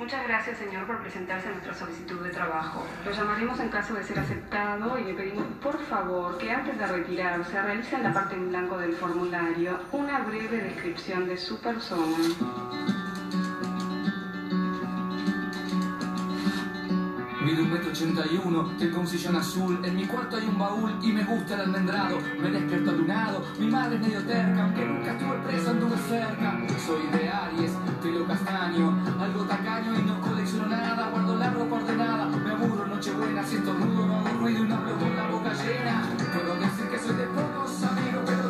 Muchas gracias, señor, por presentarse a nuestra solicitud de trabajo. Lo llamaremos en caso de ser aceptado y le pedimos, por favor, que antes de retirarse realice en la parte en blanco del formulario una breve descripción de su persona. Mido un metro ochenta y uno, tengo un sillón azul, en mi cuarto hay un baúl y me gusta el almendrado. Me despierto lunado, mi madre es medio terca, aunque nunca estuve presa, anduve cerca. Soy de Aries, pelo castaño, algo tacaño y no colecciono nada. Guardo la ropa ordenada, me aburro, nochebuena, siento rudo, no hago ruido y no hablo con la boca llena. Puedo decir que soy de pocos amigos, pero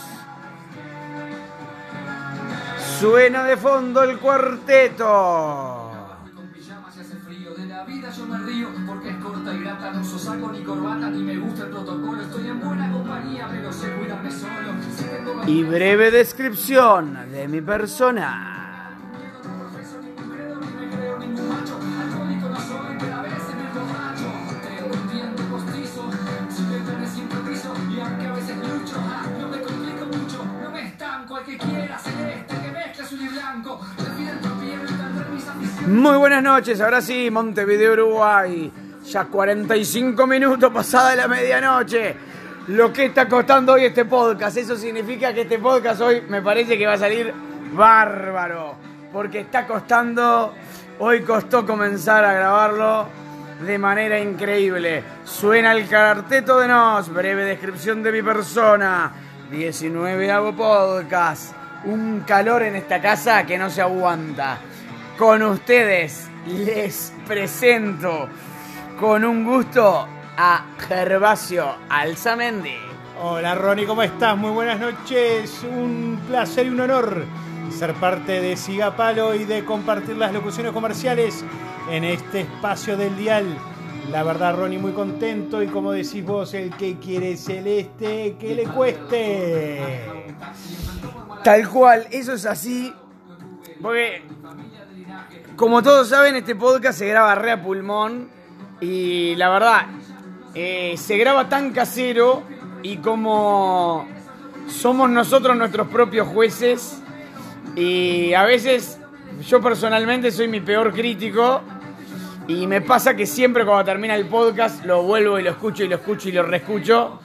Suena de fondo el cuarteto. Y hace frío. De la vida Muy buenas noches, ahora sí, Montevideo, Uruguay. Ya 45 minutos pasada la medianoche. Lo que está costando hoy este podcast, eso significa que este podcast hoy me parece que va a salir bárbaro. Porque está costando, hoy costó comenzar a grabarlo de manera increíble. Suena el carteto de Nos, breve descripción de mi persona. 19 hago podcast. Un calor en esta casa que no se aguanta. Con ustedes les presento con un gusto a Gervasio Alzamendi. Hola Ronnie, ¿cómo estás? Muy buenas noches. Un placer y un honor ser parte de Sigapalo y de compartir las locuciones comerciales en este espacio del dial. La verdad, Ronnie, muy contento y como decís vos, el que quiere celeste, que le cueste. Tal cual, eso es así. Porque, como todos saben, este podcast se graba re a pulmón. Y la verdad, eh, se graba tan casero. Y como somos nosotros nuestros propios jueces. Y a veces, yo personalmente soy mi peor crítico. Y me pasa que siempre cuando termina el podcast lo vuelvo y lo escucho y lo escucho y lo reescucho.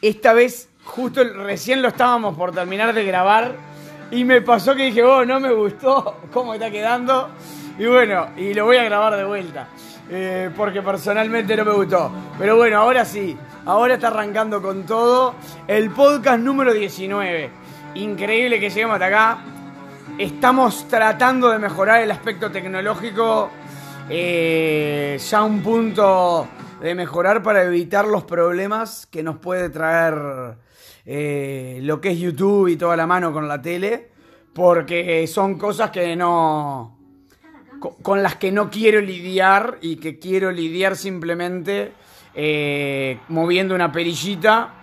Esta vez, justo recién lo estábamos por terminar de grabar y me pasó que dije, oh, no me gustó cómo está quedando. Y bueno, y lo voy a grabar de vuelta. eh, porque personalmente no me gustó. Pero bueno, ahora sí. Ahora está arrancando con todo. El podcast número 19. Increíble que lleguemos hasta acá. Estamos tratando de mejorar el aspecto tecnológico. eh, ya un punto de mejorar para evitar los problemas que nos puede traer eh, lo que es YouTube y toda la mano con la tele, porque son cosas que no co- con las que no quiero lidiar y que quiero lidiar simplemente eh, moviendo una perillita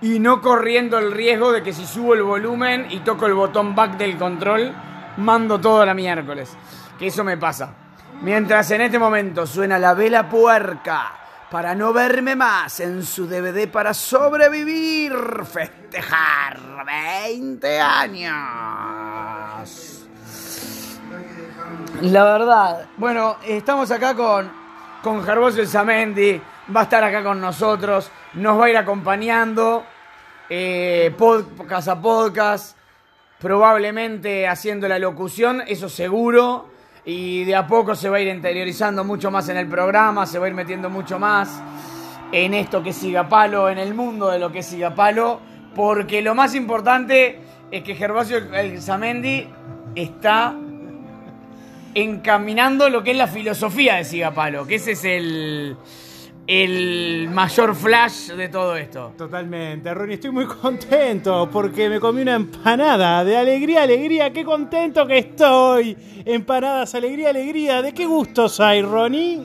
y no corriendo el riesgo de que si subo el volumen y toco el botón back del control, mando todo la miércoles. Que eso me pasa. Mientras en este momento suena la vela puerca para no verme más en su DVD para sobrevivir, festejar 20 años. La verdad, bueno, estamos acá con, con Gervosio El Zamendi, va a estar acá con nosotros, nos va a ir acompañando, eh, podcast a podcast, probablemente haciendo la locución, eso seguro, y de a poco se va a ir interiorizando mucho más en el programa, se va a ir metiendo mucho más en esto que siga palo, en el mundo de lo que siga palo, porque lo más importante es que Gervasio El Zamendi está encaminando lo que es la filosofía de Sigapalo, que ese es el, el mayor flash de todo esto. Totalmente, Ronnie, estoy muy contento porque me comí una empanada de alegría, alegría, qué contento que estoy. Empanadas, alegría, alegría, ¿de qué gustos hay, Ronnie?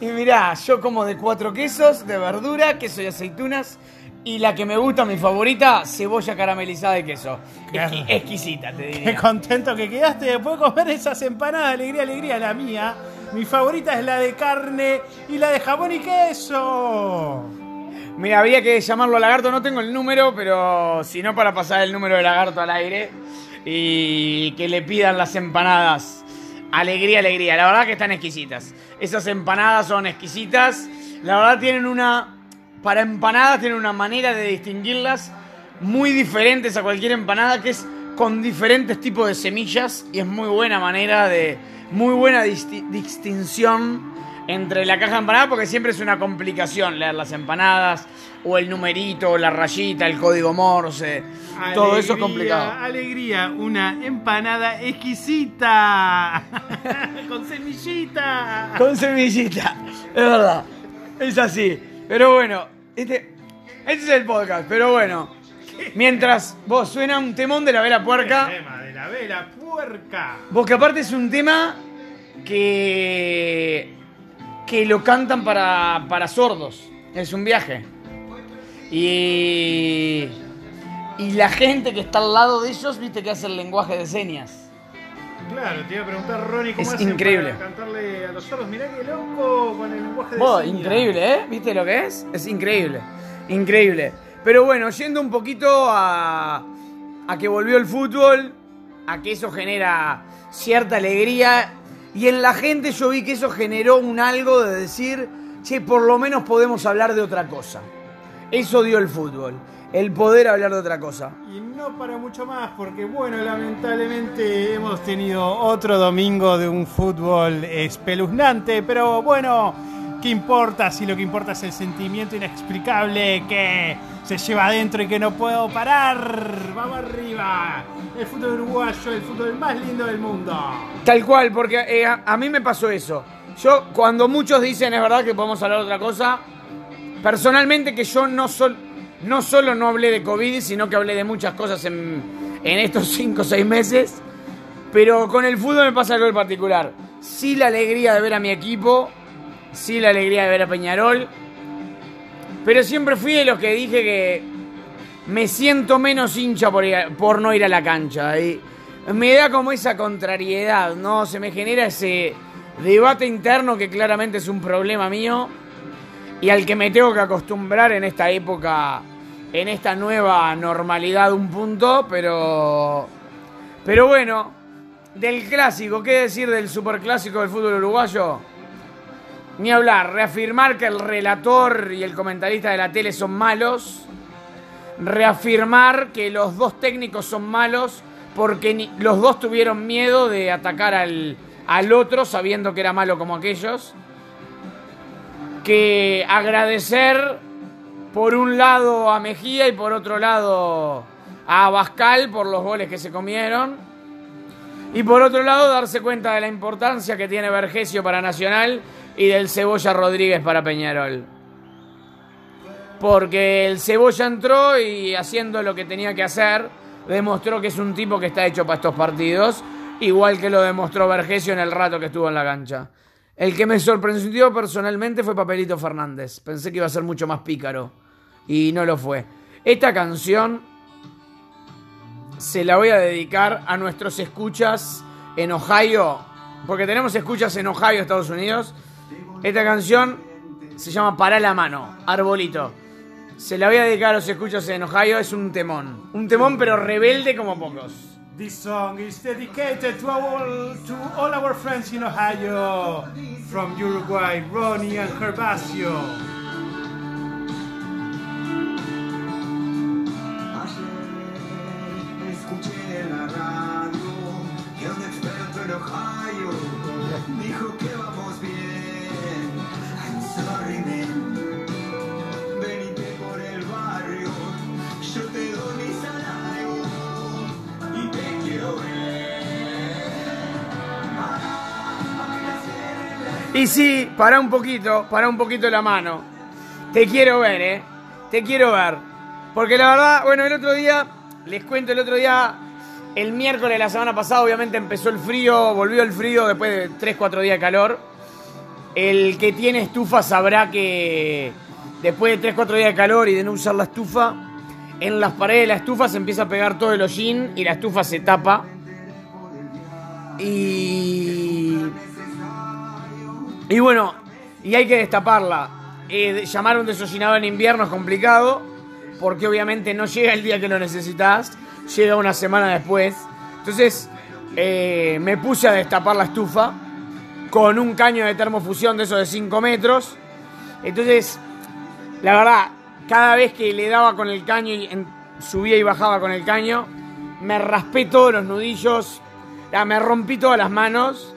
Y mirá, yo como de cuatro quesos, de verdura, queso y aceitunas. Y la que me gusta, mi favorita, cebolla caramelizada de queso. Exqui- exquisita, te Qué diría. contento que quedaste después de comer esas empanadas, alegría, alegría, la mía. Mi favorita es la de carne y la de jamón y queso. Mira, habría que llamarlo a lagarto, no tengo el número, pero si no para pasar el número de lagarto al aire y que le pidan las empanadas. Alegría, alegría. La verdad que están exquisitas. Esas empanadas son exquisitas. La verdad tienen una... Para empanadas tienen una manera de distinguirlas muy diferentes a cualquier empanada que es con diferentes tipos de semillas y es muy buena manera de... Muy buena disti- distinción entre la caja de empanadas porque siempre es una complicación leer las empanadas o el numerito, la rayita, el código Morse. Todo eso es complicado. Alegría, una empanada exquisita. Con semillita. Con semillita, es verdad. Es así. Pero bueno, este, este es el podcast, pero bueno. Mientras vos suena un temón de la vela puerca, El tema de la vela puerca. vos que aparte es un tema que, que lo cantan para, para sordos. Es un viaje. Y, y la gente que está al lado de ellos, viste que hace el lenguaje de señas. Claro, te iba a preguntar, Ronnie, ¿cómo Es hacen increíble. para cantarle a los sordos? Mirá qué loco con el lenguaje de Vos, señas. increíble, ¿eh? ¿Viste lo que es? Es increíble. Increíble. Pero bueno, yendo un poquito a, a que volvió el fútbol, a que eso genera cierta alegría. Y en la gente yo vi que eso generó un algo de decir, che, por lo menos podemos hablar de otra cosa. Eso dio el fútbol. El poder hablar de otra cosa. Y no para mucho más, porque bueno, lamentablemente hemos tenido otro domingo de un fútbol espeluznante, pero bueno, ¿qué importa si lo que importa es el sentimiento inexplicable que se lleva adentro y que no puedo parar? Vamos arriba, el fútbol uruguayo, el fútbol más lindo del mundo. Tal cual, porque eh, a, a mí me pasó eso. Yo, cuando muchos dicen es verdad que podemos hablar de otra cosa, personalmente que yo no, sol- no solo no hablé de COVID, sino que hablé de muchas cosas en, en estos 5 o 6 meses, pero con el fútbol me pasa algo en particular. Sí la alegría de ver a mi equipo, sí la alegría de ver a Peñarol, pero siempre fui de los que dije que me siento menos hincha por, por no ir a la cancha. Y me da como esa contrariedad, ¿no? Se me genera ese debate interno que claramente es un problema mío y al que me tengo que acostumbrar en esta época, en esta nueva normalidad un punto, pero... Pero bueno, del clásico, ¿qué decir del superclásico del fútbol uruguayo? Ni hablar, reafirmar que el relator y el comentarista de la tele son malos, reafirmar que los dos técnicos son malos porque los dos tuvieron miedo de atacar al, al otro sabiendo que era malo como aquellos, que agradecer por un lado a Mejía y por otro lado a Abascal por los goles que se comieron. Y por otro lado, darse cuenta de la importancia que tiene Vergesio para Nacional y del Cebolla Rodríguez para Peñarol. Porque el Cebolla entró y haciendo lo que tenía que hacer, demostró que es un tipo que está hecho para estos partidos, igual que lo demostró Vergesio en el rato que estuvo en la cancha. El que me sorprendió personalmente fue Papelito Fernández. Pensé que iba a ser mucho más pícaro y no lo fue. Esta canción se la voy a dedicar a nuestros escuchas en Ohio, porque tenemos escuchas en Ohio, Estados Unidos. Esta canción se llama Para la mano, Arbolito. Se la voy a dedicar a los escuchas en Ohio, es un temón. Un temón pero rebelde como pocos. This song is dedicated to, our, to all our friends in Ohio, from Uruguay, Ronnie and Gervasio. Sí, para un poquito, para un poquito la mano. Te quiero ver, ¿eh? Te quiero ver. Porque la verdad, bueno, el otro día, les cuento, el otro día, el miércoles de la semana pasada, obviamente empezó el frío, volvió el frío después de 3, 4 días de calor. El que tiene estufa sabrá que después de 3, 4 días de calor y de no usar la estufa, en las paredes de la estufa se empieza a pegar todo el hollín y la estufa se tapa. Y. Y bueno, y hay que destaparla. Eh, llamar a un desollinador en invierno es complicado, porque obviamente no llega el día que lo necesitas, llega una semana después. Entonces, eh, me puse a destapar la estufa con un caño de termofusión de esos de 5 metros. Entonces, la verdad, cada vez que le daba con el caño y subía y bajaba con el caño, me raspé todos los nudillos, me rompí todas las manos.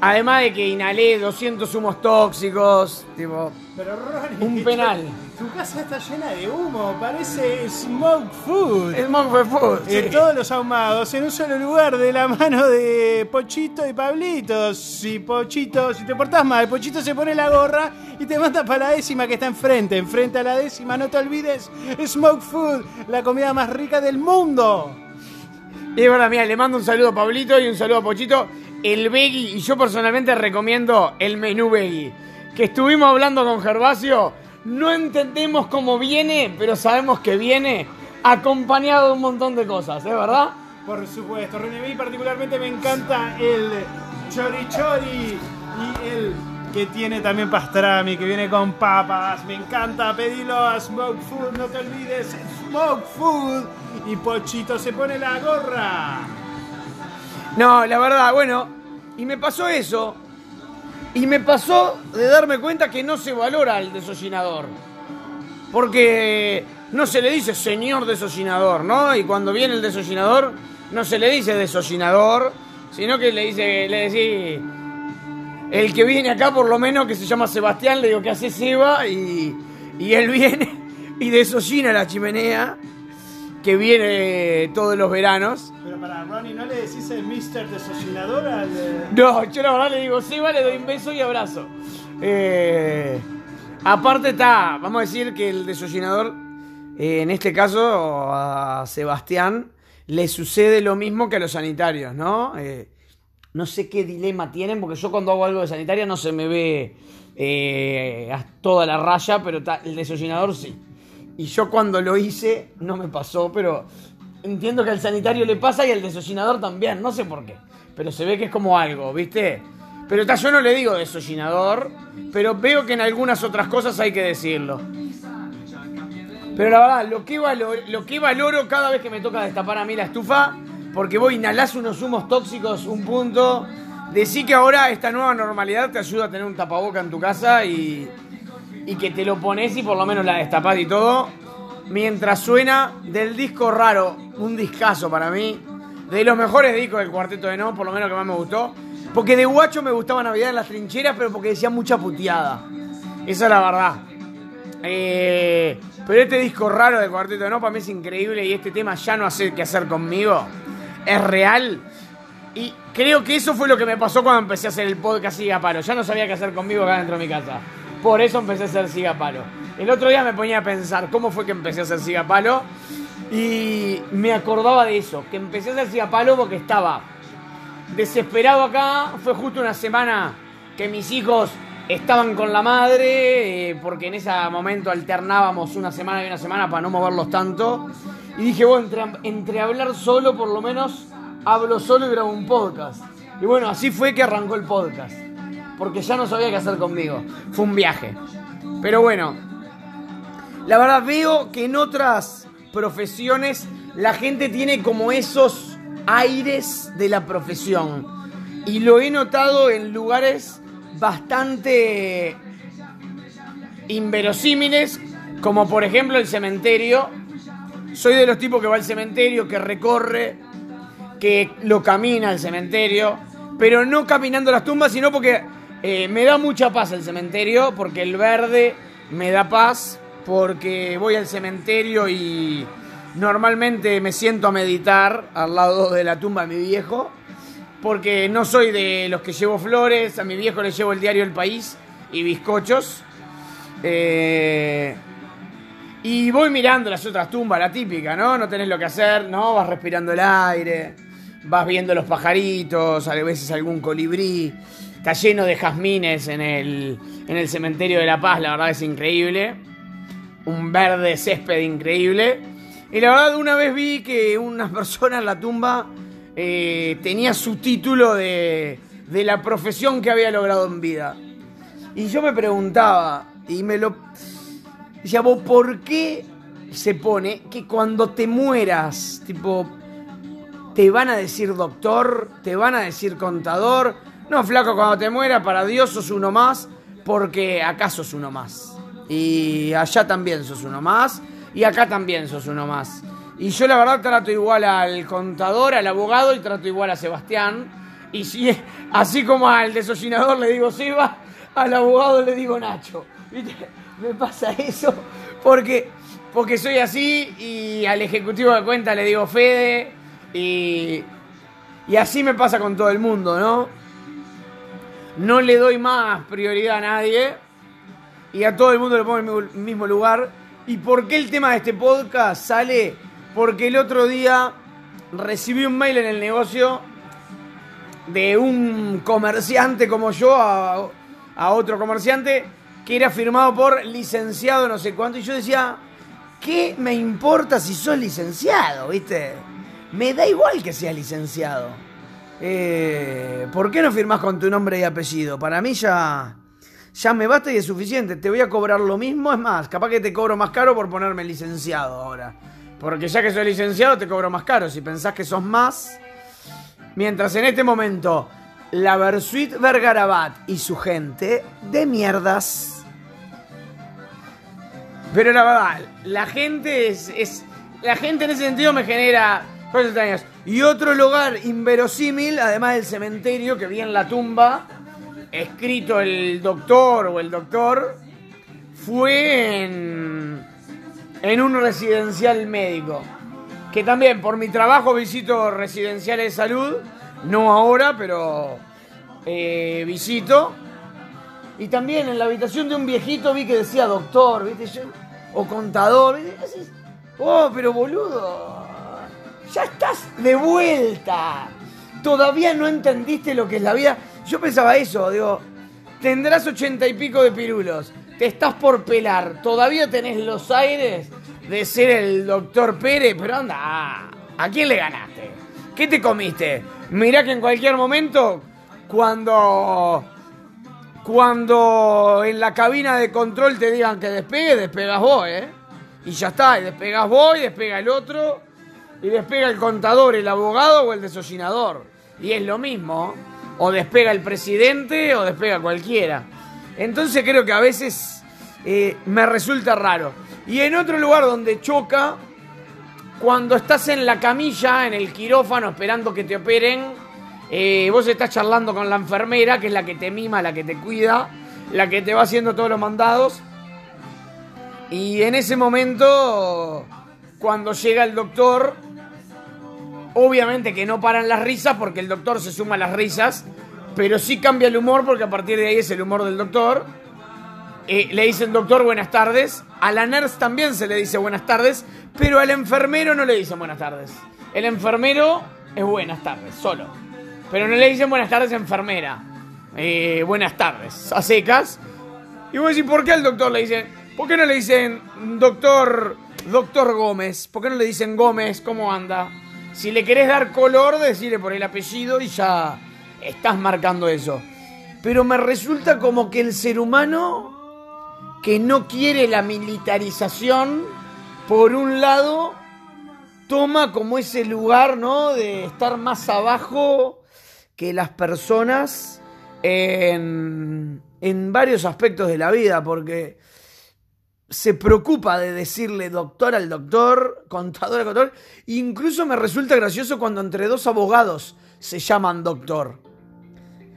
Además de que inhalé 200 humos tóxicos, tipo, Pero Ronnie, un penal. Tu casa está llena de humo, parece smoke food. Smoke food. Eh, sí. todos los ahumados en un solo lugar de la mano de Pochito y Pablito. Si Pochito, si te portás mal, Pochito se pone la gorra y te manda para la décima que está enfrente. Enfrente a la décima, no te olvides, Smoke Food, la comida más rica del mundo. Y verdad, mira, le mando un saludo a Pablito y un saludo a Pochito. El veggie, y yo personalmente recomiendo el menú veggie. Que estuvimos hablando con Gervasio, no entendemos cómo viene, pero sabemos que viene acompañado de un montón de cosas, ¿es verdad? Por supuesto, René, a mí particularmente me encanta el chori chori y el que tiene también pastrami, que viene con papas. Me encanta, pedilo a Smoke Food, no te olvides, Smoke Food. Y Pochito se pone la gorra. No, la verdad, bueno, y me pasó eso. Y me pasó de darme cuenta que no se valora al desollinador. Porque no se le dice señor desollinador, ¿no? Y cuando viene el desollinador, no se le dice desollinador, sino que le dice, le decís, el que viene acá por lo menos, que se llama Sebastián, le digo que hace Seba, y, y él viene y desollina la chimenea, que viene todos los veranos. Pero para Ronnie, ¿no le decís el Mr. Desollinador al. No, yo la verdad le digo, Seba, le doy un beso y abrazo. Eh, aparte está, vamos a decir que el desollinador, eh, en este caso a Sebastián, le sucede lo mismo que a los sanitarios, ¿no? Eh, no sé qué dilema tienen, porque yo cuando hago algo de sanitaria no se me ve a toda la raya, pero ta- el desollinador sí. Y yo cuando lo hice no me pasó, pero entiendo que al sanitario le pasa y al desollinador también, no sé por qué. Pero se ve que es como algo, ¿viste? Pero yo no le digo desollinador, pero veo que en algunas otras cosas hay que decirlo. Pero la verdad, lo que, valoro, lo que cada vez que me toca destapar a mí la estufa, porque vos inhalás unos humos tóxicos, un punto. Decí que ahora esta nueva normalidad te ayuda a tener un tapaboca en tu casa y, y que te lo pones y por lo menos la destapás y todo. Mientras suena del disco raro, un discazo para mí, de los mejores discos del Cuarteto de No, por lo menos que más me gustó. Porque de guacho me gustaba Navidad en las trincheras, pero porque decía mucha puteada. Esa es la verdad. Eh, pero este disco raro de Cuarteto de No para mí es increíble y este tema ya no hace qué hacer conmigo. Es real. Y creo que eso fue lo que me pasó cuando empecé a hacer el podcast Siga Palo. Ya no sabía qué hacer conmigo acá dentro de mi casa. Por eso empecé a hacer Siga Palo. El otro día me ponía a pensar cómo fue que empecé a hacer Siga Palo. Y me acordaba de eso, que empecé a hacer Siga Palo porque estaba desesperado acá. Fue justo una semana que mis hijos estaban con la madre, eh, porque en ese momento alternábamos una semana y una semana para no moverlos tanto. Y dije, bueno, entre hablar solo, por lo menos hablo solo y grabo un podcast. Y bueno, así fue que arrancó el podcast. Porque ya no sabía qué hacer conmigo. Fue un viaje. Pero bueno, la verdad veo que en otras profesiones la gente tiene como esos aires de la profesión. Y lo he notado en lugares bastante inverosímiles, como por ejemplo el cementerio. Soy de los tipos que va al cementerio, que recorre, que lo camina al cementerio, pero no caminando las tumbas, sino porque eh, me da mucha paz el cementerio, porque el verde me da paz, porque voy al cementerio y normalmente me siento a meditar al lado de la tumba de mi viejo. porque no soy de los que llevo flores, a mi viejo le llevo el diario El País y bizcochos. Eh, y voy mirando las otras tumbas, la típica, ¿no? No tenés lo que hacer, ¿no? Vas respirando el aire, vas viendo los pajaritos, a veces algún colibrí. Está lleno de jazmines en el, en el cementerio de La Paz, la verdad es increíble. Un verde césped increíble. Y la verdad, una vez vi que una persona en la tumba eh, tenía su título de, de la profesión que había logrado en vida. Y yo me preguntaba, y me lo. Decía, vos, ¿por qué se pone que cuando te mueras, tipo, te van a decir doctor, te van a decir contador? No, flaco, cuando te mueras, para Dios sos uno más, porque acá sos uno más. Y allá también sos uno más, y acá también sos uno más. Y yo la verdad trato igual al contador, al abogado, y trato igual a Sebastián. Y así como al desollinador le digo Seba, al abogado le digo Nacho. ¿Viste? Me pasa eso porque, porque soy así y al ejecutivo de cuenta le digo Fede y, y así me pasa con todo el mundo, ¿no? No le doy más prioridad a nadie y a todo el mundo le pongo en el mismo lugar. ¿Y por qué el tema de este podcast sale? Porque el otro día recibí un mail en el negocio de un comerciante como yo a, otro comerciante que era firmado por licenciado no sé cuánto. Y yo decía, ¿qué me importa si sos licenciado? ¿Viste? Me da igual que seas licenciado. Eh, ¿Por qué no firmás con tu nombre y apellido? Para mí ya, ya me basta y es suficiente. Te voy a cobrar lo mismo. Es más, capaz que te cobro más caro por ponerme licenciado ahora. Porque ya que soy licenciado te cobro más caro. Si pensás que sos más... Mientras en este momento la Versuit Vergarabat y su gente de mierdas. Pero la verdad, la gente es, La gente en ese sentido me genera. Y otro lugar inverosímil, además del cementerio que vi en la tumba, escrito el doctor o el doctor, fue en, en un residencial médico. Que también por mi trabajo visito residenciales de salud, no ahora, pero eh, visito. Y también en la habitación de un viejito vi que decía doctor, ¿viste? Yo- o contador. ¿viste? Oh, pero boludo, ya estás de vuelta. Todavía no entendiste lo que es la vida. Yo pensaba eso, digo, tendrás ochenta y pico de pirulos, te estás por pelar, todavía tenés los aires de ser el doctor Pérez, pero anda, ¿a quién le ganaste? ¿Qué te comiste? Mirá que en cualquier momento, cuando cuando en la cabina de control te digan que despegue, despegas vos, ¿eh? Y ya está, y despegas vos, y despega el otro, y despega el contador, el abogado o el desollinador. Y es lo mismo, o despega el presidente o despega cualquiera. Entonces creo que a veces eh, me resulta raro. Y en otro lugar donde choca, cuando estás en la camilla, en el quirófano, esperando que te operen, eh, vos estás charlando con la enfermera, que es la que te mima, la que te cuida, la que te va haciendo todos los mandados. Y en ese momento, cuando llega el doctor, obviamente que no paran las risas porque el doctor se suma a las risas, pero sí cambia el humor porque a partir de ahí es el humor del doctor. Eh, le dicen doctor buenas tardes, a la nurse también se le dice buenas tardes, pero al enfermero no le dicen buenas tardes. El enfermero es buenas tardes, solo. Pero no le dicen buenas tardes enfermera. Eh, buenas tardes, a secas. Y vos decís, ¿por qué al doctor le dicen? ¿Por qué no le dicen doctor, doctor Gómez? ¿Por qué no le dicen Gómez? ¿Cómo anda? Si le querés dar color, decirle por el apellido y ya estás marcando eso. Pero me resulta como que el ser humano que no quiere la militarización, por un lado, toma como ese lugar, ¿no? De estar más abajo que las personas en, en varios aspectos de la vida, porque se preocupa de decirle doctor al doctor, contador al contador. Incluso me resulta gracioso cuando entre dos abogados se llaman doctor.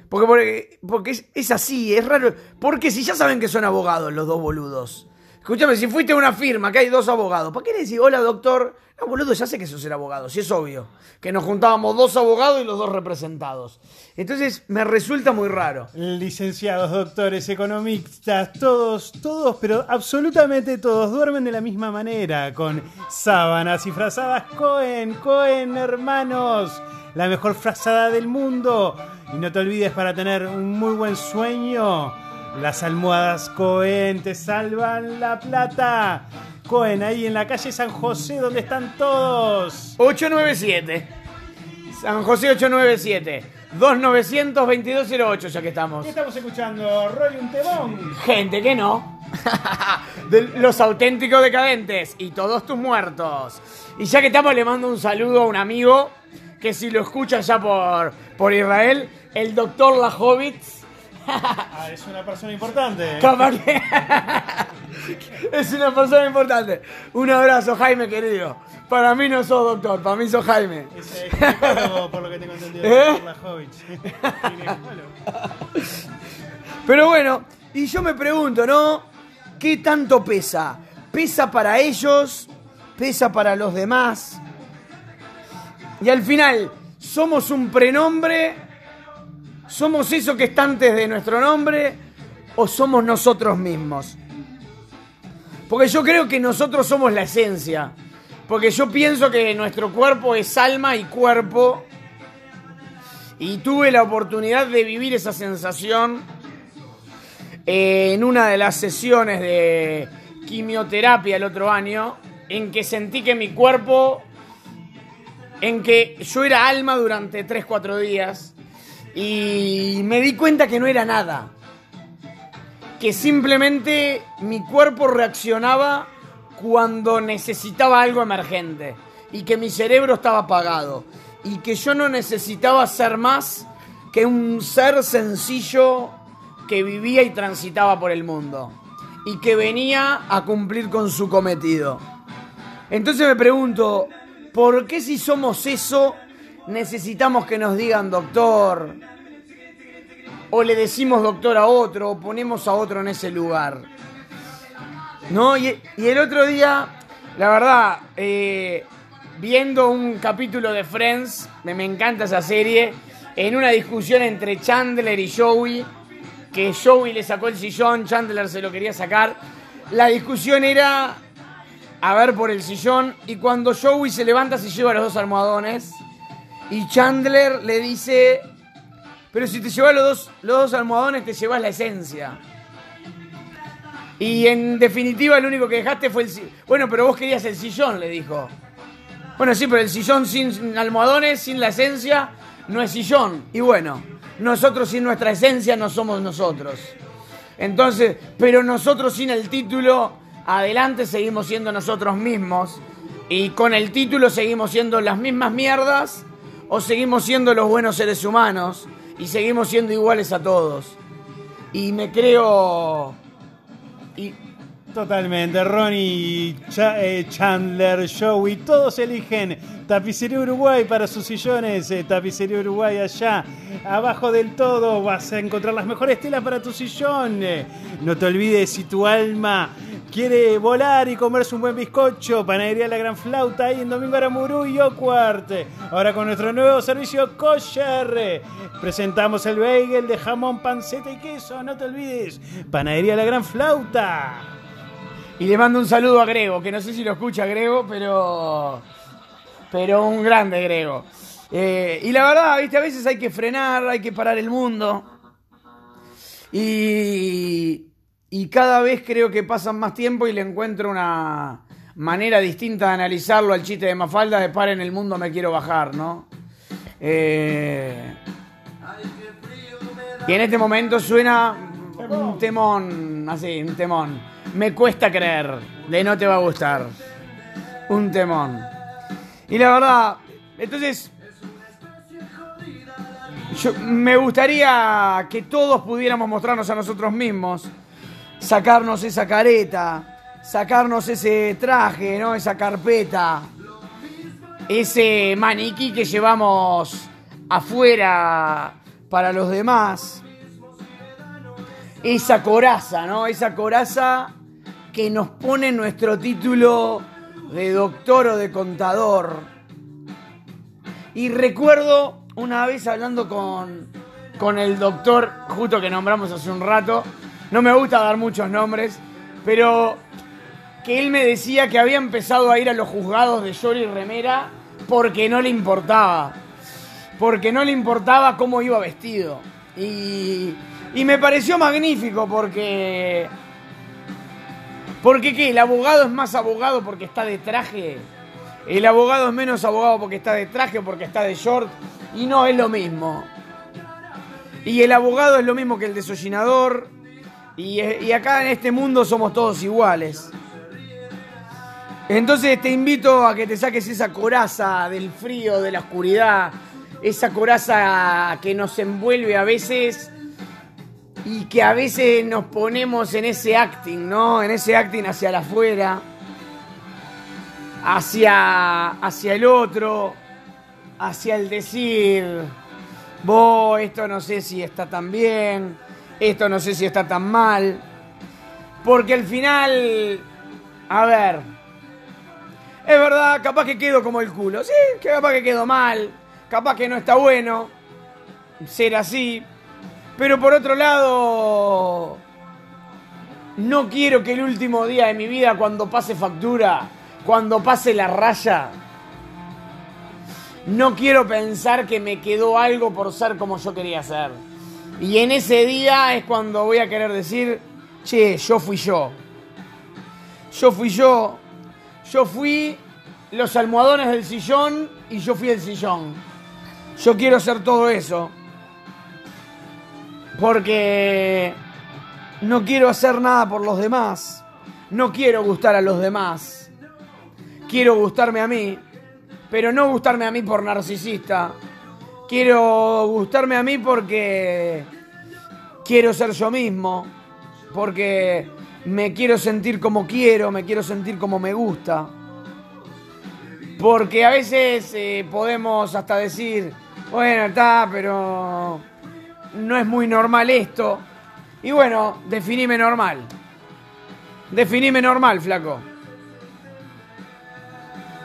Porque, porque, porque es, es así, es raro. Porque si ya saben que son abogados los dos boludos. Escúchame, si fuiste a una firma que hay dos abogados, ¿para qué le decís, hola doctor? No, boludo, ya sé que sos el abogado, si es obvio. Que nos juntábamos dos abogados y los dos representados. Entonces me resulta muy raro. Licenciados, doctores, economistas, todos, todos, pero absolutamente todos duermen de la misma manera, con sábanas y frazadas Cohen, Cohen, hermanos, la mejor frazada del mundo. Y no te olvides para tener un muy buen sueño, las almohadas Cohen te salvan la plata. Cohen, ahí en la calle San José, donde están todos. 897. San José 897. 2900 2208 ya que estamos. ¿Qué estamos escuchando? Roy un. Gente que no. De los auténticos decadentes y todos tus muertos. Y ya que estamos, le mando un saludo a un amigo que si lo escucha ya por, por Israel, el doctor Lajovitz. Ah, es una persona importante. Capaz que- es una persona importante. Un abrazo, Jaime querido. Para mí no sos doctor, para mí sos Jaime. Es ginecólogo, por lo que tengo entendido. ¿Eh? Ginecólogo. Pero bueno, y yo me pregunto, ¿no? ¿Qué tanto pesa? ¿Pesa para ellos? ¿Pesa para los demás? Y al final, ¿somos un prenombre? ¿Somos eso que está antes de nuestro nombre? ¿O somos nosotros mismos? Porque yo creo que nosotros somos la esencia. Porque yo pienso que nuestro cuerpo es alma y cuerpo. Y tuve la oportunidad de vivir esa sensación eh, en una de las sesiones de quimioterapia el otro año, en que sentí que mi cuerpo, en que yo era alma durante 3-4 días, y me di cuenta que no era nada, que simplemente mi cuerpo reaccionaba cuando necesitaba algo emergente, y que mi cerebro estaba apagado, y que yo no necesitaba ser más que un ser sencillo que vivía y transitaba por el mundo. Y que venía a cumplir con su cometido. Entonces me pregunto, ¿por qué si somos eso necesitamos que nos digan doctor? O le decimos doctor a otro, o ponemos a otro en ese lugar. ¿No? Y, el otro día, la verdad, eh, viendo un capítulo de Friends, me, me encanta esa serie, en una discusión entre Chandler y Joey, que Joey le sacó el sillón, Chandler se lo quería sacar. La discusión era a ver por el sillón y cuando Joey se levanta se lleva los dos almohadones y Chandler le dice, pero si te llevas los dos, los dos almohadones te llevas la esencia. Y en definitiva lo único que dejaste fue el sillón. Bueno, pero vos querías el sillón, le dijo. Bueno, sí, pero el sillón sin almohadones, sin la esencia, no es sillón. Y bueno, nosotros sin nuestra esencia no somos nosotros. Entonces, pero nosotros sin el título, adelante seguimos siendo nosotros mismos. Y con el título seguimos siendo las mismas mierdas o seguimos siendo los buenos seres humanos y seguimos siendo iguales a todos. Y me creo... Y Totalmente, Ronnie, Cha- eh, Chandler, Joey, todos eligen Tapicería Uruguay para sus sillones, eh, Tapicería Uruguay allá, abajo del todo vas a encontrar las mejores telas para tu sillón. No te olvides si tu alma quiere volar y comerse un buen bizcocho, Panadería La Gran Flauta ahí en Domingo Aramurú y Ocuart. Ahora con nuestro nuevo servicio kosher, presentamos el bagel de jamón, panceta y queso, no te olvides, Panadería La Gran Flauta. Y le mando un saludo a Grego, que no sé si lo escucha Grego, pero. Pero un grande Grego. Eh, y la verdad, viste, a veces hay que frenar, hay que parar el mundo. Y. Y cada vez creo que pasan más tiempo y le encuentro una manera distinta de analizarlo al chiste de Mafalda de par en el mundo me quiero bajar, ¿no? Eh, y en este momento suena un temón, así, un temón. Me cuesta creer, de no te va a gustar. Un temón. Y la verdad, entonces, me gustaría que todos pudiéramos mostrarnos a nosotros mismos, sacarnos esa careta, sacarnos ese traje, ¿no? Esa carpeta, ese maniquí que llevamos afuera para los demás esa coraza, ¿no? Esa coraza que nos pone nuestro título de doctor o de contador. Y recuerdo una vez hablando con, con el doctor, justo que nombramos hace un rato, no me gusta dar muchos nombres, pero que él me decía que había empezado a ir a los juzgados de Yori Remera porque no le importaba. Porque no le importaba cómo iba vestido. Y, y me pareció magnífico porque... Porque qué, el abogado es más abogado porque está de traje. El abogado es menos abogado porque está de traje o porque está de short. Y no es lo mismo. Y el abogado es lo mismo que el desollinador. Y, y acá en este mundo somos todos iguales. Entonces te invito a que te saques esa coraza del frío, de la oscuridad, esa coraza que nos envuelve a veces y que a veces nos ponemos en ese acting, ¿no? En ese acting hacia el afuera, hacia, hacia el otro, hacia el decir, vos, esto no sé si está tan bien, esto no sé si está tan mal, porque al final, a ver, es verdad, capaz que quedo como el culo. Sí, que capaz que quedo mal. Capaz que no está bueno ser así. Pero por otro lado, no quiero que el último día de mi vida, cuando pase factura, cuando pase la raya, no quiero pensar que me quedó algo por ser como yo quería ser. Y en ese día es cuando voy a querer decir, che, yo fui yo. Yo fui yo yo fui los almohadones del sillón y yo fui el sillón. Yo quiero hacer todo eso. Porque no quiero hacer nada por los demás. No quiero gustar a los demás. Quiero gustarme a mí. Pero no gustarme a mí por narcisista. Quiero gustarme a mí porque quiero ser yo mismo. Porque me quiero sentir como quiero, me quiero sentir como me gusta. Porque a veces eh, podemos hasta decir, bueno, está, pero no es muy normal esto. Y bueno, definime normal. Definime normal, flaco.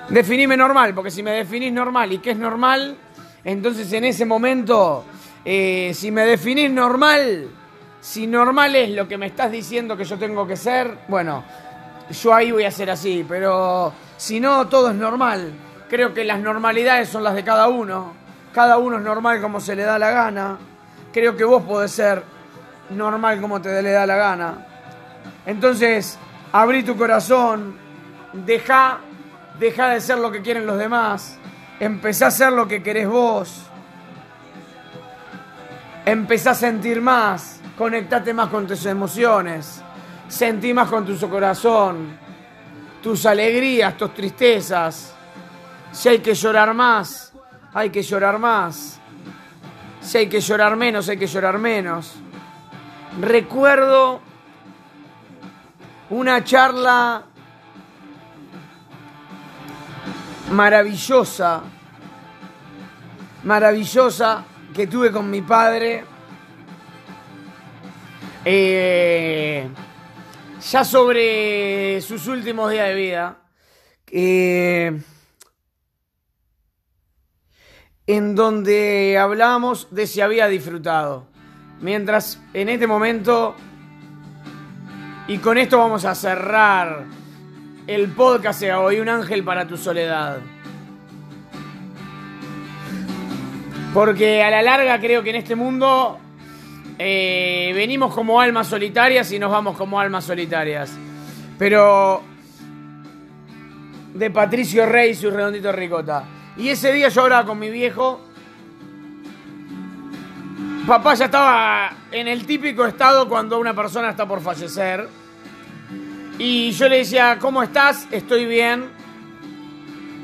Definime normal, porque si me definís normal y qué es normal, entonces en ese momento, eh, si me definís normal, si normal es lo que me estás diciendo que yo tengo que ser, bueno, yo ahí voy a ser así, pero si no, todo es normal. Creo que las normalidades son las de cada uno. Cada uno es normal como se le da la gana. Creo que vos podés ser normal como te le da la gana. Entonces, abrí tu corazón, deja, deja de ser lo que quieren los demás, empezá a ser lo que querés vos, empezá a sentir más, conectate más con tus emociones, sentí más con tu corazón, tus alegrías, tus tristezas. Si hay que llorar más, hay que llorar más. Si hay que llorar menos, hay que llorar menos. Recuerdo una charla maravillosa, maravillosa que tuve con mi padre. eh, ya sobre sus últimos días de vida. eh, en donde hablábamos de si había disfrutado. Mientras en este momento, y con esto vamos a cerrar el podcast de hoy, Un ángel para tu soledad. Porque a la larga creo que en este mundo eh, venimos como almas solitarias y nos vamos como almas solitarias. Pero de Patricio Rey y su redondito ricota. Y ese día yo hablaba con mi viejo. Papá ya estaba en el típico estado cuando una persona está por fallecer. Y yo le decía, ¿cómo estás? Estoy bien.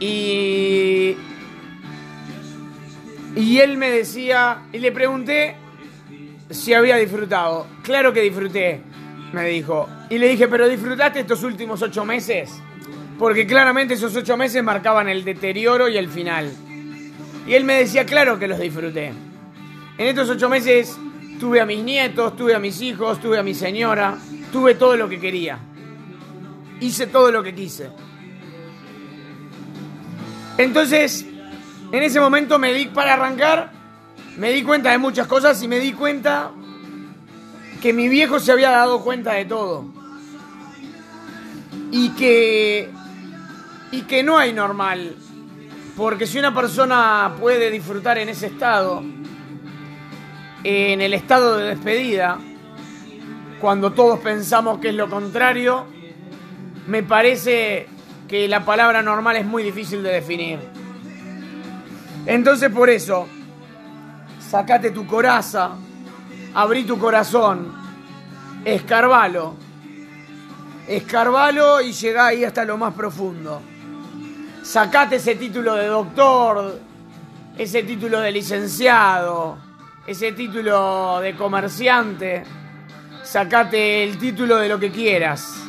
Y. Y él me decía, y le pregunté si había disfrutado. Claro que disfruté, me dijo. Y le dije, ¿pero disfrutaste estos últimos ocho meses? Porque claramente esos ocho meses marcaban el deterioro y el final. Y él me decía, claro que los disfruté. En estos ocho meses tuve a mis nietos, tuve a mis hijos, tuve a mi señora, tuve todo lo que quería. hice todo lo que quise. Entonces, en ese momento me di para arrancar, me di cuenta de muchas cosas y me di cuenta que mi viejo se había dado cuenta de todo. Y que y que no hay normal, porque si una persona puede disfrutar en ese estado, en el estado de despedida, cuando todos pensamos que es lo contrario, me parece que la palabra normal es muy difícil de definir. Entonces por eso, sacate tu coraza, abrí tu corazón, escarbalo, escarbalo y llegá ahí hasta lo más profundo. Sacate ese título de doctor, ese título de licenciado, ese título de comerciante, sacate el título de lo que quieras.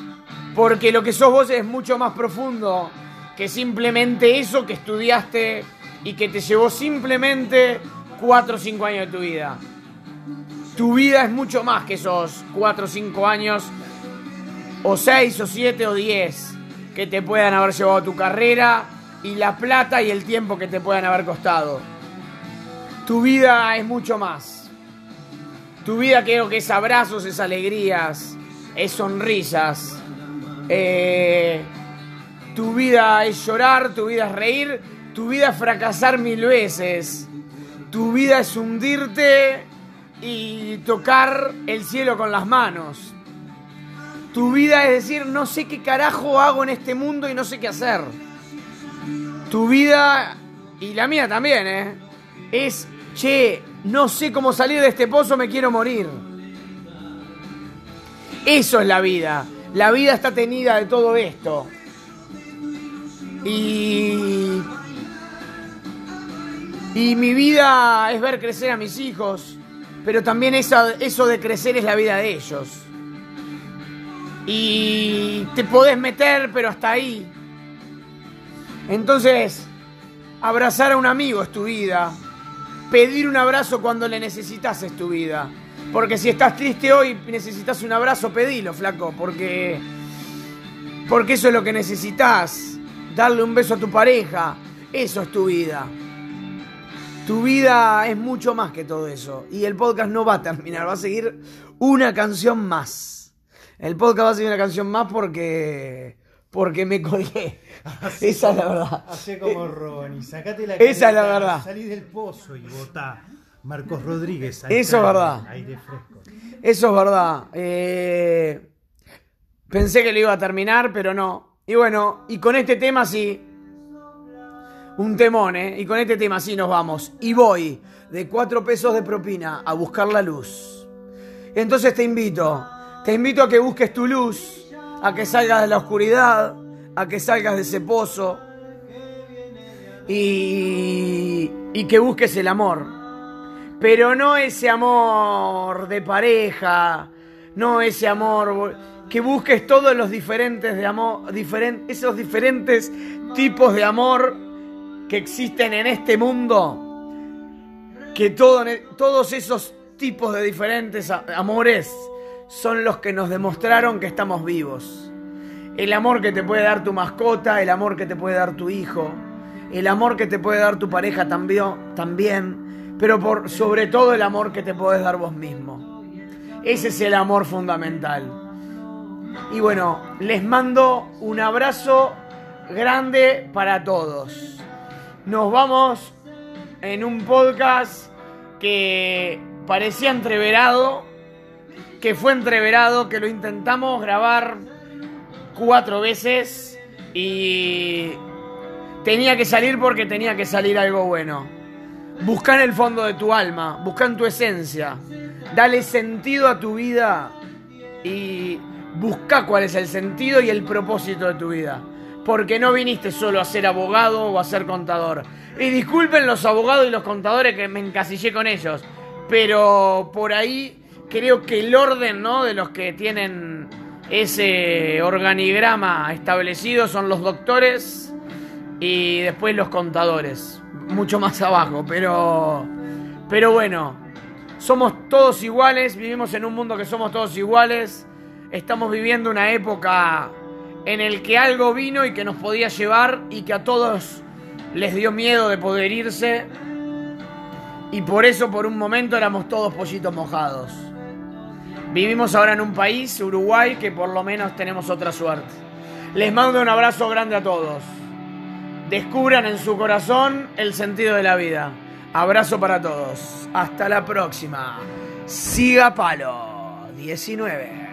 Porque lo que sos vos es mucho más profundo que simplemente eso que estudiaste y que te llevó simplemente 4 o 5 años de tu vida. Tu vida es mucho más que esos 4 o 5 años, o 6 o 7 o 10 que te puedan haber llevado tu carrera y la plata y el tiempo que te puedan haber costado. Tu vida es mucho más. Tu vida creo que es abrazos, es alegrías, es sonrisas. Eh, tu vida es llorar, tu vida es reír, tu vida es fracasar mil veces. Tu vida es hundirte y tocar el cielo con las manos. Tu vida es decir, no sé qué carajo hago en este mundo y no sé qué hacer. Tu vida, y la mía también, ¿eh? es, che, no sé cómo salir de este pozo, me quiero morir. Eso es la vida. La vida está tenida de todo esto. Y. Y mi vida es ver crecer a mis hijos, pero también esa- eso de crecer es la vida de ellos. Y te podés meter, pero hasta ahí. Entonces, abrazar a un amigo es tu vida. Pedir un abrazo cuando le necesitas es tu vida. Porque si estás triste hoy y necesitas un abrazo, pedilo, flaco. Porque, porque eso es lo que necesitas. Darle un beso a tu pareja. Eso es tu vida. Tu vida es mucho más que todo eso. Y el podcast no va a terminar. Va a seguir una canción más. El podcast va a seguir una canción más porque. Porque me colgué. Esa es la verdad. Hacé como Ronnie, sacate la Esa es la verdad. Salí del pozo y votá. Marcos Rodríguez. Eso es verdad. Aire fresco. Eso es verdad. Eh, pensé que lo iba a terminar, pero no. Y bueno, y con este tema sí. Un temón, ¿eh? Y con este tema sí nos vamos. Y voy de cuatro pesos de propina a buscar la luz. Entonces te invito, te invito a que busques tu luz, a que salgas de la oscuridad, a que salgas de ese pozo y, que busques el amor. Pero no ese amor de pareja, no ese amor que busques todos los diferentes de amor, diferen- esos diferentes tipos de amor que existen en este mundo, que todo- todos esos tipos de diferentes amores son los que nos demostraron que estamos vivos. El amor que te puede dar tu mascota, el amor que te puede dar tu hijo, el amor que te puede dar tu pareja también, también pero por sobre todo el amor que te puedes dar vos mismo. Ese es el amor fundamental. Y bueno, les mando un abrazo grande para todos. Nos vamos en un podcast que parecía entreverado, que fue entreverado, que lo intentamos grabar cuatro veces y tenía que salir porque tenía que salir algo bueno. Busca en el fondo de tu alma, busca en tu esencia, dale sentido a tu vida y busca cuál es el sentido y el propósito de tu vida. Porque no viniste solo a ser abogado o a ser contador. Y disculpen los abogados y los contadores que me encasillé con ellos. Pero por ahí creo que el orden ¿no? de los que tienen ese organigrama establecido son los doctores y después los contadores. Mucho más abajo, pero. Pero bueno, somos todos iguales, vivimos en un mundo que somos todos iguales. Estamos viviendo una época en el que algo vino y que nos podía llevar y que a todos les dio miedo de poder irse. Y por eso por un momento éramos todos pollitos mojados. Vivimos ahora en un país, Uruguay, que por lo menos tenemos otra suerte. Les mando un abrazo grande a todos. Descubran en su corazón el sentido de la vida. Abrazo para todos. Hasta la próxima. Siga Palo 19.